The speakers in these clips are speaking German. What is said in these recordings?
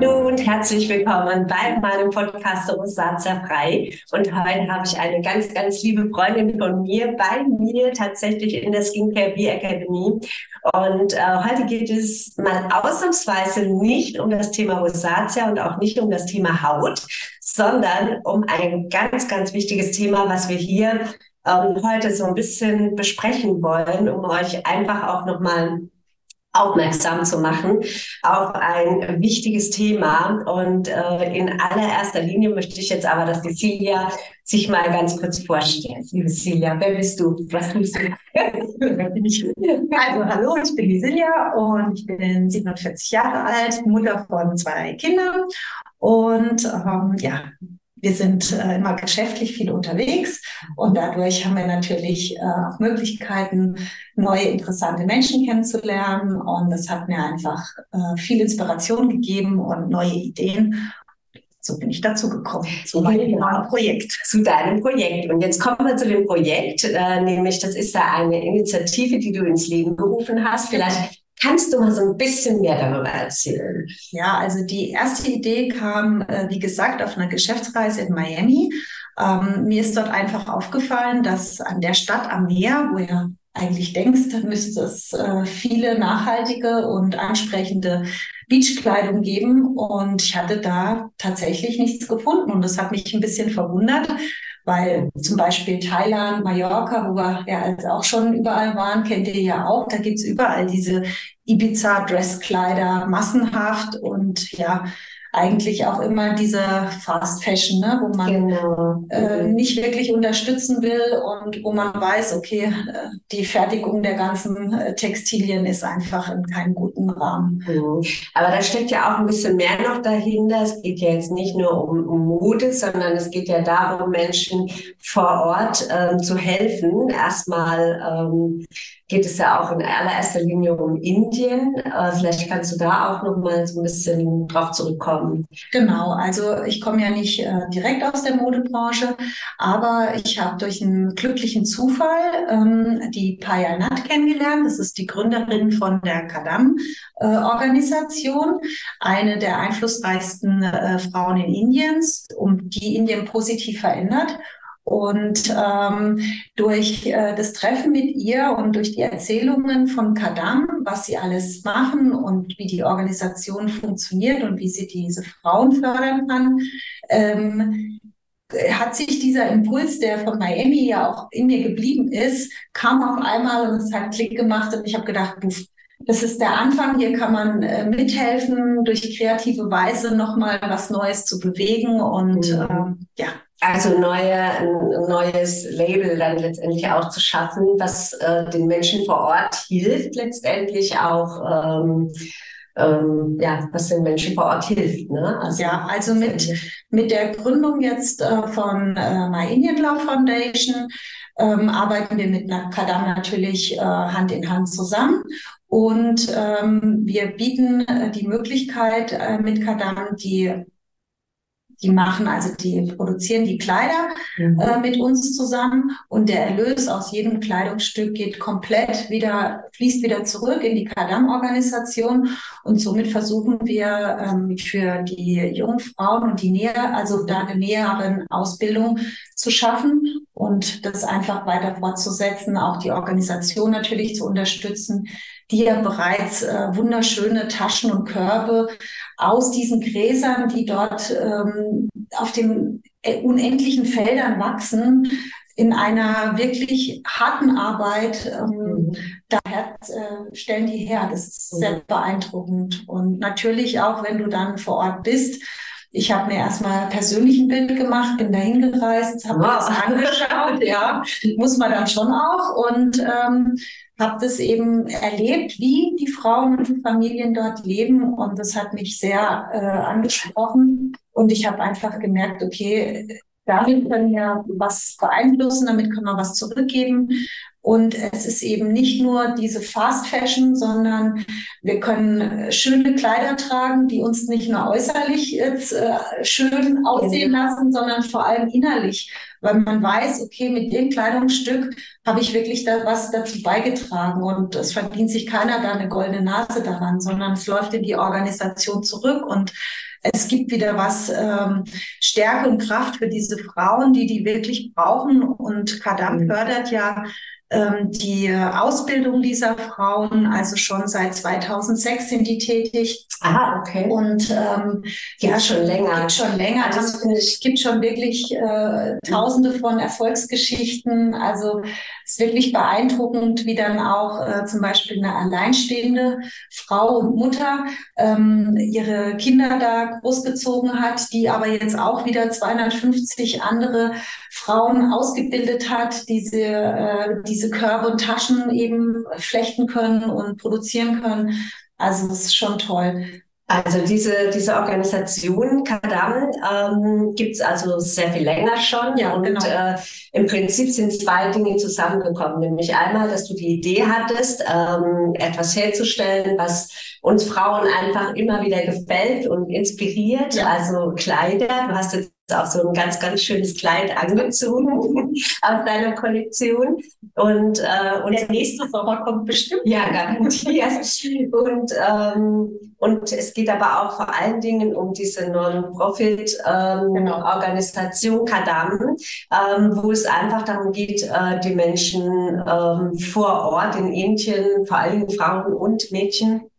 Hallo und herzlich willkommen bei meinem Podcast Rosatia Frei. Und heute habe ich eine ganz, ganz liebe Freundin von mir bei mir tatsächlich in der Skincare Bee Academy. Und äh, heute geht es mal ausnahmsweise nicht um das Thema Rosatia und auch nicht um das Thema Haut, sondern um ein ganz, ganz wichtiges Thema, was wir hier ähm, heute so ein bisschen besprechen wollen, um euch einfach auch nochmal aufmerksam zu machen auf ein wichtiges Thema. Und äh, in allererster Linie möchte ich jetzt aber, dass die Silja sich mal ganz kurz vorstellt. Liebe Silja, wer bist du? Was tust du? also hallo, ich bin die Silja und ich bin 47 Jahre alt, Mutter von zwei Kindern und ähm, ja, wir sind äh, immer geschäftlich viel unterwegs und dadurch haben wir natürlich äh, auch Möglichkeiten, neue interessante Menschen kennenzulernen. Und das hat mir einfach äh, viel Inspiration gegeben und neue Ideen. So bin ich dazu gekommen, zu meinem genau. Projekt. Zu deinem Projekt. Und jetzt kommen wir zu dem Projekt, äh, nämlich das ist ja eine Initiative, die du ins Leben gerufen hast. Vielleicht Kannst du mal so ein bisschen mehr darüber erzählen? Ja, also die erste Idee kam, äh, wie gesagt, auf einer Geschäftsreise in Miami. Ähm, mir ist dort einfach aufgefallen, dass an der Stadt am Meer, wo ja eigentlich denkst, müsste es äh, viele nachhaltige und ansprechende Beachkleidung geben. Und ich hatte da tatsächlich nichts gefunden. Und das hat mich ein bisschen verwundert, weil zum Beispiel Thailand, Mallorca, wo wir ja also auch schon überall waren, kennt ihr ja auch, da gibt's überall diese Ibiza-Dresskleider massenhaft und ja, eigentlich auch immer diese Fast Fashion, ne, wo man genau. äh, nicht wirklich unterstützen will und wo man weiß, okay, äh, die Fertigung der ganzen äh, Textilien ist einfach in keinem guten Rahmen. Mhm. Aber da steckt ja auch ein bisschen mehr noch dahinter. Es geht ja jetzt nicht nur um, um Mode, sondern es geht ja darum, Menschen vor Ort äh, zu helfen. Erstmal ähm, geht es ja auch in allererster Linie um Indien. Äh, vielleicht kannst du da auch noch mal so ein bisschen drauf zurückkommen. Genau, also ich komme ja nicht äh, direkt aus der Modebranche, aber ich habe durch einen glücklichen Zufall ähm, die Paya Nat kennengelernt. Das ist die Gründerin von der Kadam-Organisation, äh, eine der einflussreichsten äh, Frauen in Indiens, um die Indien positiv verändert. Und ähm, durch äh, das Treffen mit ihr und durch die Erzählungen von Kadam, was sie alles machen und wie die Organisation funktioniert und wie sie diese Frauen fördern kann, ähm, hat sich dieser Impuls, der von Miami ja auch in mir geblieben ist, kam auf einmal und es hat Klick gemacht und ich habe gedacht, das ist der Anfang. Hier kann man äh, mithelfen, durch kreative Weise nochmal was Neues zu bewegen und mhm. ähm, ja, also neue, ein neues Label dann letztendlich auch zu schaffen, was äh, den Menschen vor Ort hilft, letztendlich auch, ähm, ähm, ja, was den Menschen vor Ort hilft. Ne? Also, ja, also mit, mit der Gründung jetzt äh, von äh, My Indian Love Foundation ähm, arbeiten wir mit Kadam natürlich äh, Hand in Hand zusammen. Und ähm, wir bieten äh, die Möglichkeit, äh, mit Kadam die die machen, also die produzieren die Kleider mhm. äh, mit uns zusammen. Und der Erlös aus jedem Kleidungsstück geht komplett wieder, fließt wieder zurück in die Kadam-Organisation. Und somit versuchen wir ähm, für die jungen Frauen und die Nähe, also da eine nähere Ausbildung zu schaffen und das einfach weiter fortzusetzen, auch die Organisation natürlich zu unterstützen, die ja bereits äh, wunderschöne Taschen und Körbe aus diesen Gräsern, die dort ähm, auf den äh, unendlichen Feldern wachsen, in einer wirklich harten Arbeit ähm, mhm. daher äh, stellen die her. Das ist sehr mhm. beeindruckend. Und natürlich auch, wenn du dann vor Ort bist, ich habe mir erstmal persönlich ein Bild gemacht, bin dahin gereist, habe wow. mir das angeschaut, ja, muss man dann schon auch. Und ähm, habe das eben erlebt, wie die Frauen und die Familien dort leben und das hat mich sehr äh, angesprochen und ich habe einfach gemerkt, okay, damit können wir was beeinflussen, damit können wir was zurückgeben. Und es ist eben nicht nur diese Fast Fashion, sondern wir können schöne Kleider tragen, die uns nicht nur äußerlich jetzt äh, schön aussehen lassen, sondern vor allem innerlich weil man weiß, okay, mit dem Kleidungsstück habe ich wirklich da was dazu beigetragen und es verdient sich keiner da eine goldene Nase daran, sondern es läuft in die Organisation zurück und es gibt wieder was ähm, Stärke und Kraft für diese Frauen, die die wirklich brauchen. Und Kadam mhm. fördert ja die Ausbildung dieser Frauen, also schon seit 2006 sind die tätig. Ah, okay. Und ähm, ja, schon länger. Gibt schon länger. Das, es gibt schon wirklich äh, Tausende von Erfolgsgeschichten. Also ist wirklich beeindruckend, wie dann auch äh, zum Beispiel eine alleinstehende Frau und Mutter ähm, ihre Kinder da großgezogen hat, die aber jetzt auch wieder 250 andere Frauen ausgebildet hat, diese, äh, diese Körbe und Taschen eben flechten können und produzieren können. Also das ist schon toll. Also diese, diese Organisation Kadam ähm, gibt es also sehr viel länger schon. Ja, und genau. äh, im Prinzip sind zwei Dinge zusammengekommen. Nämlich einmal, dass du die Idee hattest, ähm, etwas herzustellen, was uns Frauen einfach immer wieder gefällt und inspiriert. Ja. Also Kleider. Du hast jetzt auch so ein ganz, ganz schönes Kleid angezogen aus deiner Kollektion. Und, äh, und der nächste Sommer kommt bestimmt. Ja, garantiert. und, ähm, und es geht aber auch vor allen Dingen um diese Non-Profit-Organisation ähm, genau. Kadam, ähm, wo es einfach darum geht, äh, die Menschen ähm, vor Ort in Indien, vor allen Dingen Frauen und Mädchen,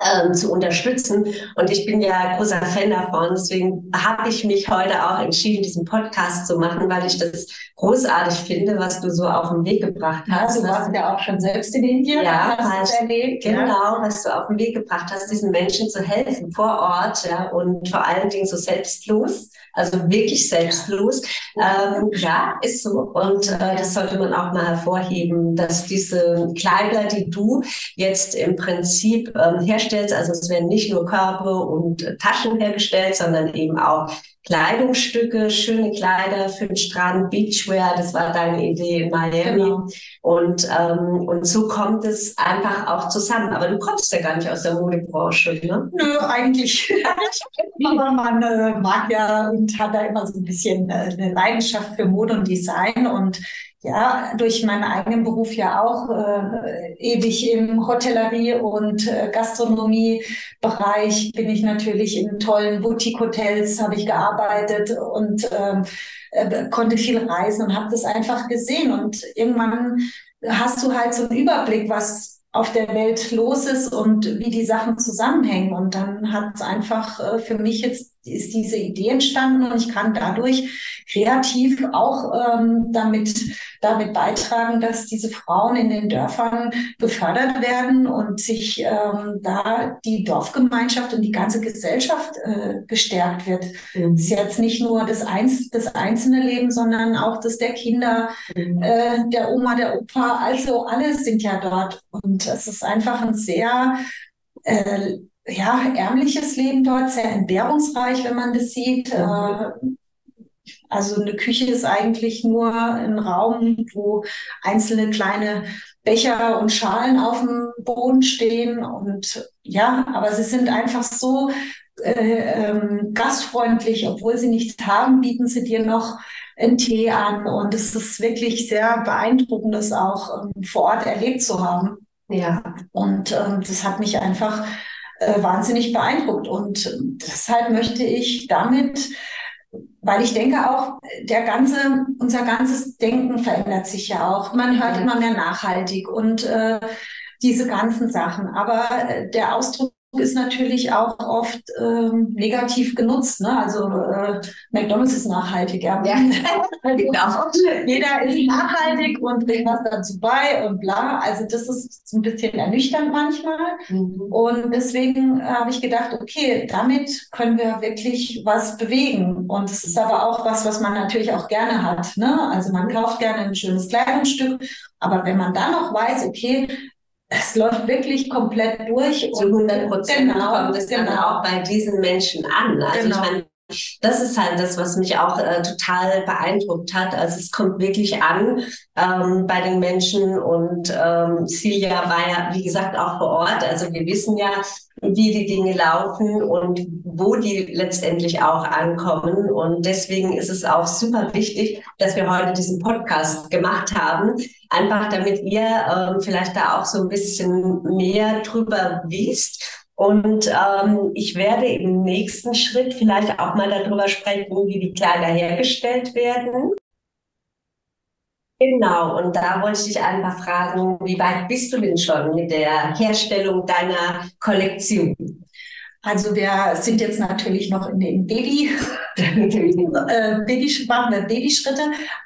ähm, zu unterstützen. Und ich bin ja großer Fan davon. Deswegen habe ich mich heute auch entschieden, diesen Podcast zu machen, weil ich das großartig finde, was du so auf den Weg gebracht hast. Ja, du warst ja auch schon selbst in Indien. Ja, hast erlebt, genau, ja. was du auf den Weg gebracht hast, diesen Menschen zu helfen vor Ort ja, und vor allen Dingen so selbstlos also wirklich selbstlos. Ähm, ja, ist so. Und äh, das sollte man auch mal hervorheben, dass diese Kleider, die du jetzt im Prinzip ähm, herstellst, also es werden nicht nur Körbe und Taschen hergestellt, sondern eben auch Kleidungsstücke, schöne Kleider für den Strand, Beachwear, das war deine Idee in Miami. Genau. Und, ähm, und so kommt es einfach auch zusammen. Aber du kommst ja gar nicht aus der Modebranche, ne? Nö, eigentlich. Aber man äh, mag ja und hat da immer so ein bisschen äh, eine Leidenschaft für Mode und Design und ja, durch meinen eigenen Beruf ja auch äh, ewig im Hotellerie- und äh, Gastronomiebereich bin ich natürlich in tollen Boutique-Hotels, habe ich gearbeitet und ähm, äh, konnte viel reisen und habe das einfach gesehen. Und irgendwann hast du halt so einen Überblick, was auf der Welt los ist und wie die Sachen zusammenhängen. Und dann hat es einfach äh, für mich jetzt ist diese Idee entstanden und ich kann dadurch kreativ auch ähm, damit, damit beitragen, dass diese Frauen in den Dörfern gefördert werden und sich ähm, da die Dorfgemeinschaft und die ganze Gesellschaft äh, gestärkt wird. Mhm. Es ist jetzt nicht nur das, Einz das einzelne Leben, sondern auch das der Kinder, mhm. äh, der Oma, der Opa, also alle sind ja dort. Und es ist einfach ein sehr äh, ja, ärmliches Leben dort, sehr entbehrungsreich, wenn man das sieht. Mhm. Also eine Küche ist eigentlich nur ein Raum, wo einzelne kleine Becher und Schalen auf dem Boden stehen. Und ja, aber sie sind einfach so äh, ähm, gastfreundlich, obwohl sie nichts haben, bieten sie dir noch einen Tee an. Und es ist wirklich sehr beeindruckend, das auch ähm, vor Ort erlebt zu haben. Ja. Und ähm, das hat mich einfach äh, wahnsinnig beeindruckt. Und deshalb möchte ich damit, weil ich denke auch, der ganze, unser ganzes Denken verändert sich ja auch. Man hört immer mehr nachhaltig und äh, diese ganzen Sachen. Aber äh, der Ausdruck ist natürlich auch oft ähm, negativ genutzt. Ne? Also äh, McDonald's ist nachhaltig. Ja. ja. genau. Jeder ist nachhaltig und bringt was dazu bei und bla. Also das ist ein bisschen ernüchternd manchmal. Mhm. Und deswegen habe ich gedacht, okay, damit können wir wirklich was bewegen. Und es ist aber auch was, was man natürlich auch gerne hat. Ne? Also man kauft gerne ein schönes Kleidungsstück. Aber wenn man dann noch weiß, okay, es läuft wirklich komplett durch. Zu 100 Prozent genau, kommt es genau. dann auch bei diesen Menschen an. Also genau. ich meine, Das ist halt das, was mich auch äh, total beeindruckt hat. Also es kommt wirklich an ähm, bei den Menschen und ähm, Silja war ja, wie gesagt, auch vor Ort. Also wir wissen ja, wie die Dinge laufen und wo die letztendlich auch ankommen. Und deswegen ist es auch super wichtig, dass wir heute diesen Podcast gemacht haben. Einfach damit ihr ähm, vielleicht da auch so ein bisschen mehr drüber wisst. Und ähm, ich werde im nächsten Schritt vielleicht auch mal darüber sprechen, wie die Kleider hergestellt werden. Genau, und da wollte ich dich einfach fragen, wie weit bist du denn schon mit der Herstellung deiner Kollektion? Also wir sind jetzt natürlich noch in den Baby, äh, Baby, machen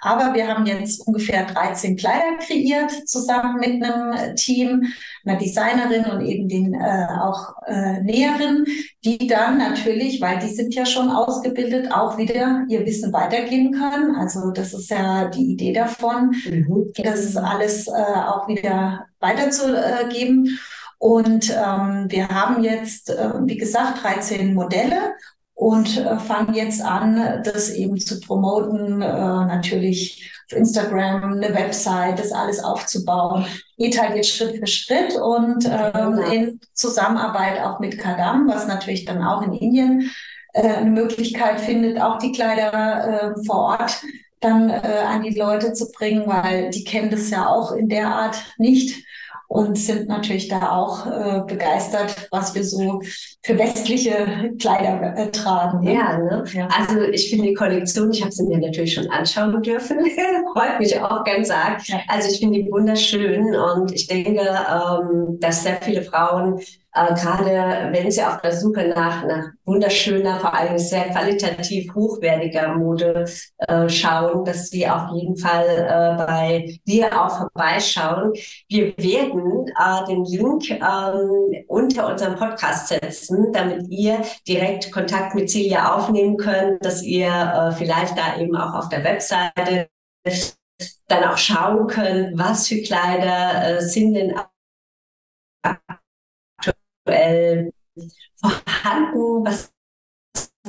aber wir haben jetzt ungefähr 13 Kleider kreiert zusammen mit einem Team, einer Designerin und eben den äh, auch äh, Näherinnen, die dann natürlich, weil die sind ja schon ausgebildet, auch wieder ihr Wissen weitergeben können. Also das ist ja die Idee davon, mhm. das alles äh, auch wieder weiterzugeben. Und ähm, wir haben jetzt, äh, wie gesagt, 13 Modelle und äh, fangen jetzt an, das eben zu promoten, äh, natürlich auf Instagram, eine Website, das alles aufzubauen. Geht halt jetzt Schritt für Schritt und ähm, in Zusammenarbeit auch mit Kadam, was natürlich dann auch in Indien äh, eine Möglichkeit findet, auch die Kleider äh, vor Ort dann äh, an die Leute zu bringen, weil die kennen das ja auch in der Art nicht und sind natürlich da auch äh, begeistert, was wir so für westliche Kleider äh, tragen. Ne? Ja, ne? ja, also ich finde die Kollektion, ich habe sie mir natürlich schon anschauen dürfen, freut mich auch ganz arg. Also ich finde die wunderschön und ich denke, ähm, dass sehr viele Frauen äh, gerade wenn sie auf der Suche nach, nach wunderschöner, vor allem sehr qualitativ hochwertiger Mode äh, schauen, dass sie auf jeden Fall äh, bei dir auch vorbeischauen. Wir werden äh, den Link ähm, unter unserem Podcast setzen, damit ihr direkt Kontakt mit Celia aufnehmen könnt, dass ihr äh, vielleicht da eben auch auf der Webseite dann auch schauen könnt, was für Kleider äh, sind denn aktuell vorhanden? Was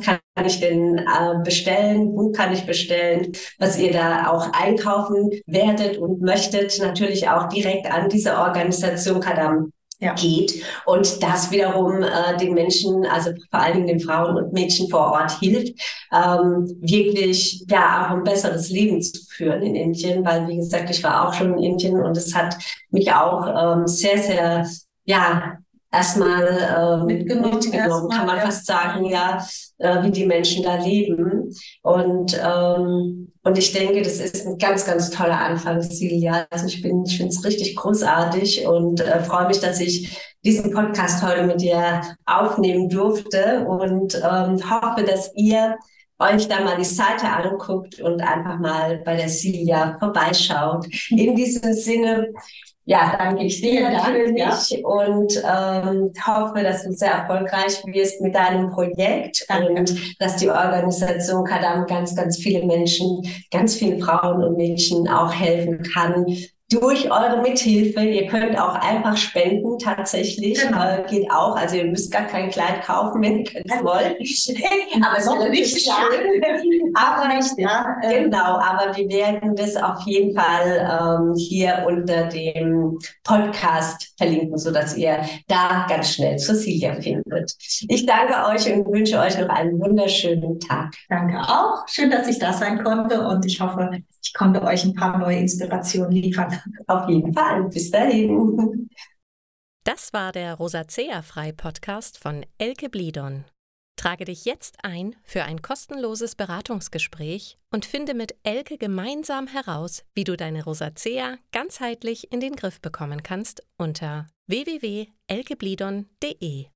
kann ich denn äh, bestellen? Wo kann ich bestellen? Was ihr da auch einkaufen werdet und möchtet, natürlich auch direkt an diese Organisation Kadam ja. geht und das wiederum äh, den Menschen, also vor allen Dingen den Frauen und Mädchen vor Ort hilft, ähm, wirklich ja auch ein besseres Leben zu führen in Indien, weil wie gesagt, ich war auch schon in Indien und es hat mich auch ähm, sehr, sehr ja erstmal äh, mitgenommen, mitgenommen kann man ja. fast sagen, ja, äh, wie die Menschen da leben. Und, ähm, und ich denke, das ist ein ganz, ganz toller Anfang, Silja. Also ich bin, ich finde es richtig großartig und äh, freue mich, dass ich diesen Podcast heute mit dir aufnehmen durfte und ähm, hoffe, dass ihr euch da mal die Seite anguckt und einfach mal bei der Silja vorbeischaut. In diesem Sinne, ja, danke ich dir natürlich ja. und ähm, hoffe, dass du sehr erfolgreich wirst mit deinem Projekt danke. und dass die Organisation Kadam ganz, ganz viele Menschen, ganz viele Frauen und Mädchen auch helfen kann, durch eure Mithilfe. Ihr könnt auch einfach spenden, tatsächlich. Genau. Äh, geht auch. Also ihr müsst gar kein Kleid kaufen, wenn ihr es wollt. aber es ist nicht schön. aber nicht, ja. Genau, aber wir werden das auf jeden Fall ähm, hier unter dem Podcast verlinken, sodass ihr da ganz schnell Silja findet. Ich danke euch und wünsche euch noch einen wunderschönen Tag. Danke auch. Schön, dass ich da sein konnte und ich hoffe, ich konnte euch ein paar neue Inspirationen liefern. Auf jeden Fall. Bis dahin. Das war der Rosacea-Frei-Podcast von Elke Blidon. Trage dich jetzt ein für ein kostenloses Beratungsgespräch und finde mit Elke gemeinsam heraus, wie du deine Rosacea ganzheitlich in den Griff bekommen kannst unter www.elkeblidon.de.